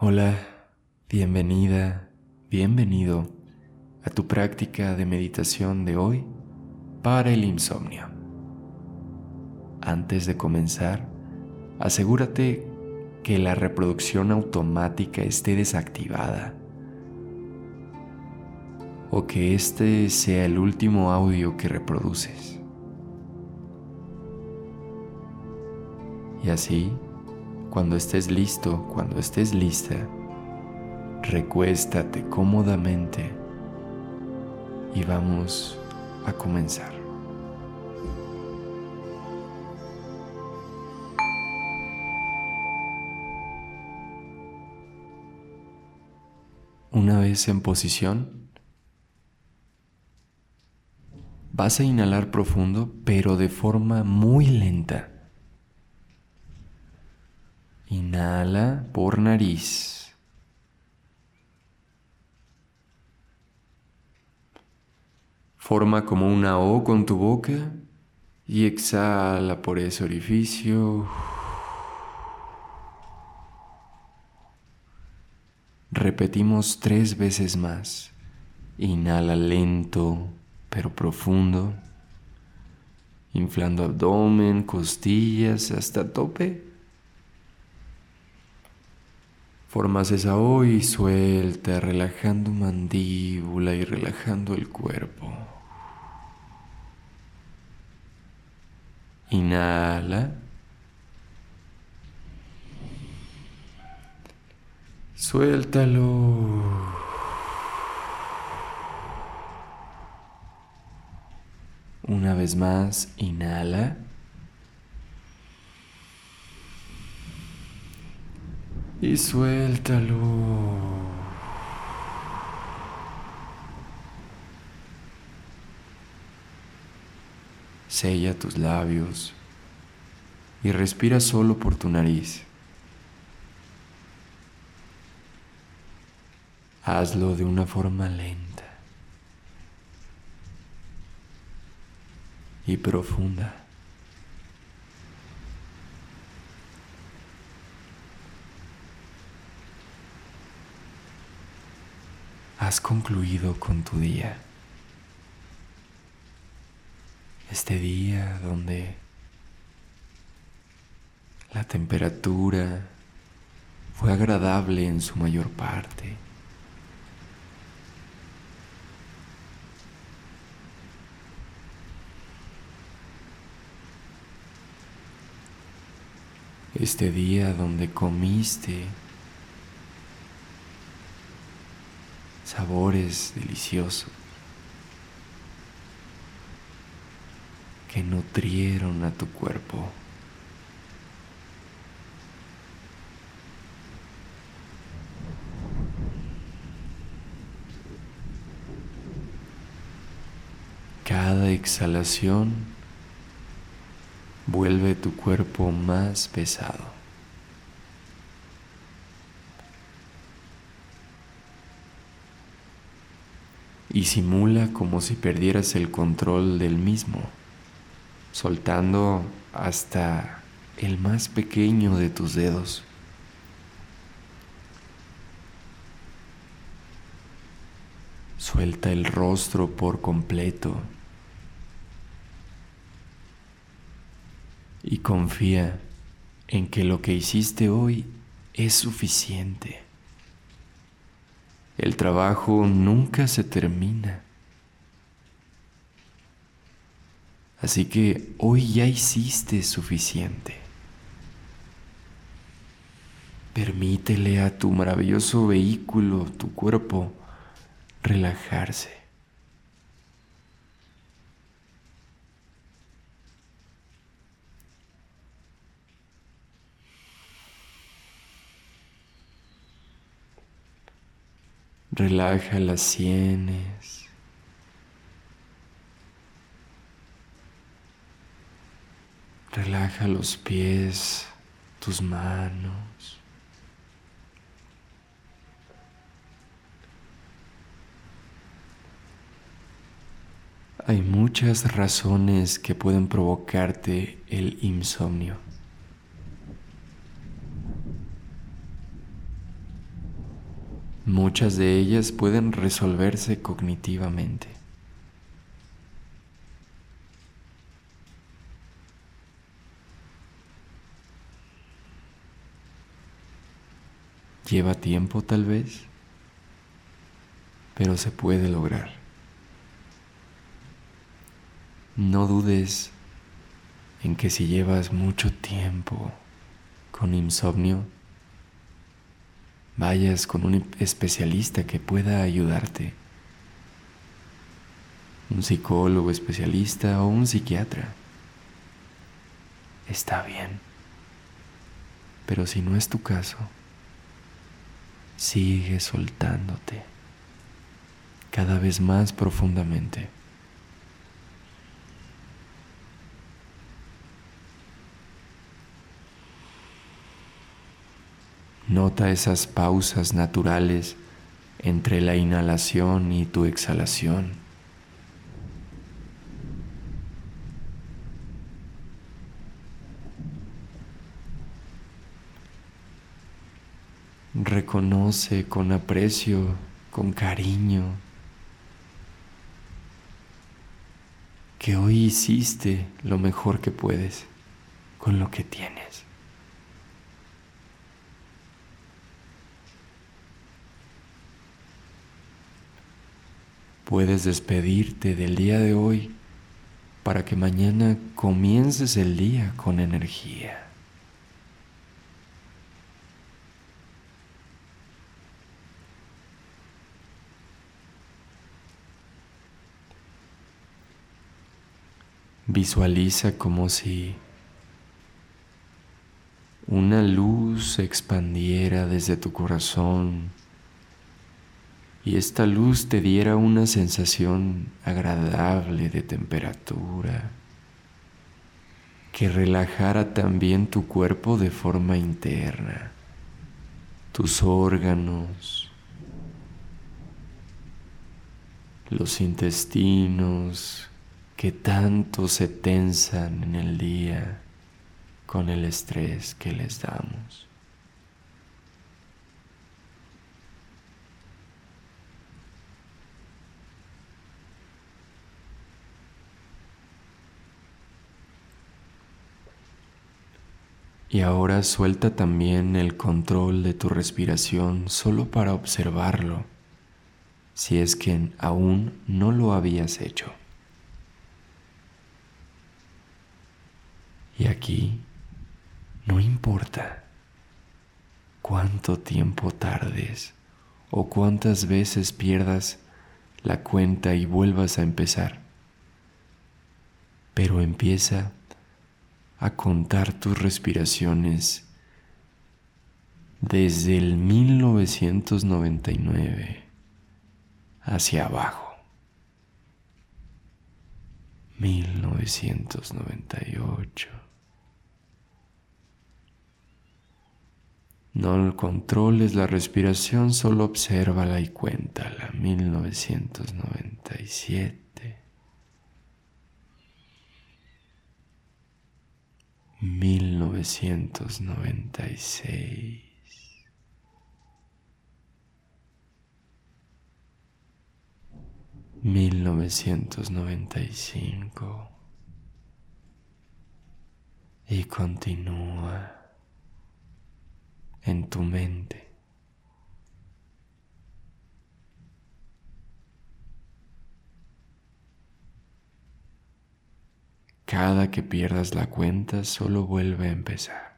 Hola, bienvenida, bienvenido a tu práctica de meditación de hoy para el insomnio. Antes de comenzar, asegúrate que la reproducción automática esté desactivada o que este sea el último audio que reproduces. Y así, cuando estés listo, cuando estés lista, recuéstate cómodamente y vamos a comenzar. Una vez en posición, vas a inhalar profundo pero de forma muy lenta. Inhala por nariz. Forma como una O con tu boca y exhala por ese orificio. Repetimos tres veces más. Inhala lento pero profundo, inflando abdomen, costillas hasta tope. Formas esa O y suelta, relajando mandíbula y relajando el cuerpo. Inhala. Suéltalo. Una vez más, inhala. Y suéltalo. Sella tus labios y respira solo por tu nariz. Hazlo de una forma lenta y profunda. Has concluido con tu día. Este día donde la temperatura fue agradable en su mayor parte. Este día donde comiste sabores deliciosos que nutrieron a tu cuerpo. Cada exhalación vuelve tu cuerpo más pesado. Y simula como si perdieras el control del mismo, soltando hasta el más pequeño de tus dedos. Suelta el rostro por completo y confía en que lo que hiciste hoy es suficiente. El trabajo nunca se termina. Así que hoy ya hiciste suficiente. Permítele a tu maravilloso vehículo, tu cuerpo, relajarse. Relaja las sienes. Relaja los pies, tus manos. Hay muchas razones que pueden provocarte el insomnio. Muchas de ellas pueden resolverse cognitivamente. Lleva tiempo tal vez, pero se puede lograr. No dudes en que si llevas mucho tiempo con insomnio, vayas con un especialista que pueda ayudarte, un psicólogo especialista o un psiquiatra. Está bien, pero si no es tu caso, sigue soltándote cada vez más profundamente. Nota esas pausas naturales entre la inhalación y tu exhalación. Reconoce con aprecio, con cariño, que hoy hiciste lo mejor que puedes con lo que tienes. Puedes despedirte del día de hoy para que mañana comiences el día con energía. Visualiza como si una luz se expandiera desde tu corazón y esta luz te diera una sensación agradable de temperatura, que relajara también tu cuerpo de forma interna, tus órganos, los intestinos que tanto se tensan en el día con el estrés que les damos. Y ahora suelta también el control de tu respiración solo para observarlo, si es que aún no lo habías hecho. Y aquí no importa cuánto tiempo tardes o cuántas veces pierdas la cuenta y vuelvas a empezar, pero empieza a contar tus respiraciones desde el 1999 hacia abajo. 1998. No controles la respiración, solo obsérvala y cuéntala. 1997. 1996. Mil novecientos noventa y cinco y continúa en tu mente. Cada que pierdas la cuenta solo vuelve a empezar.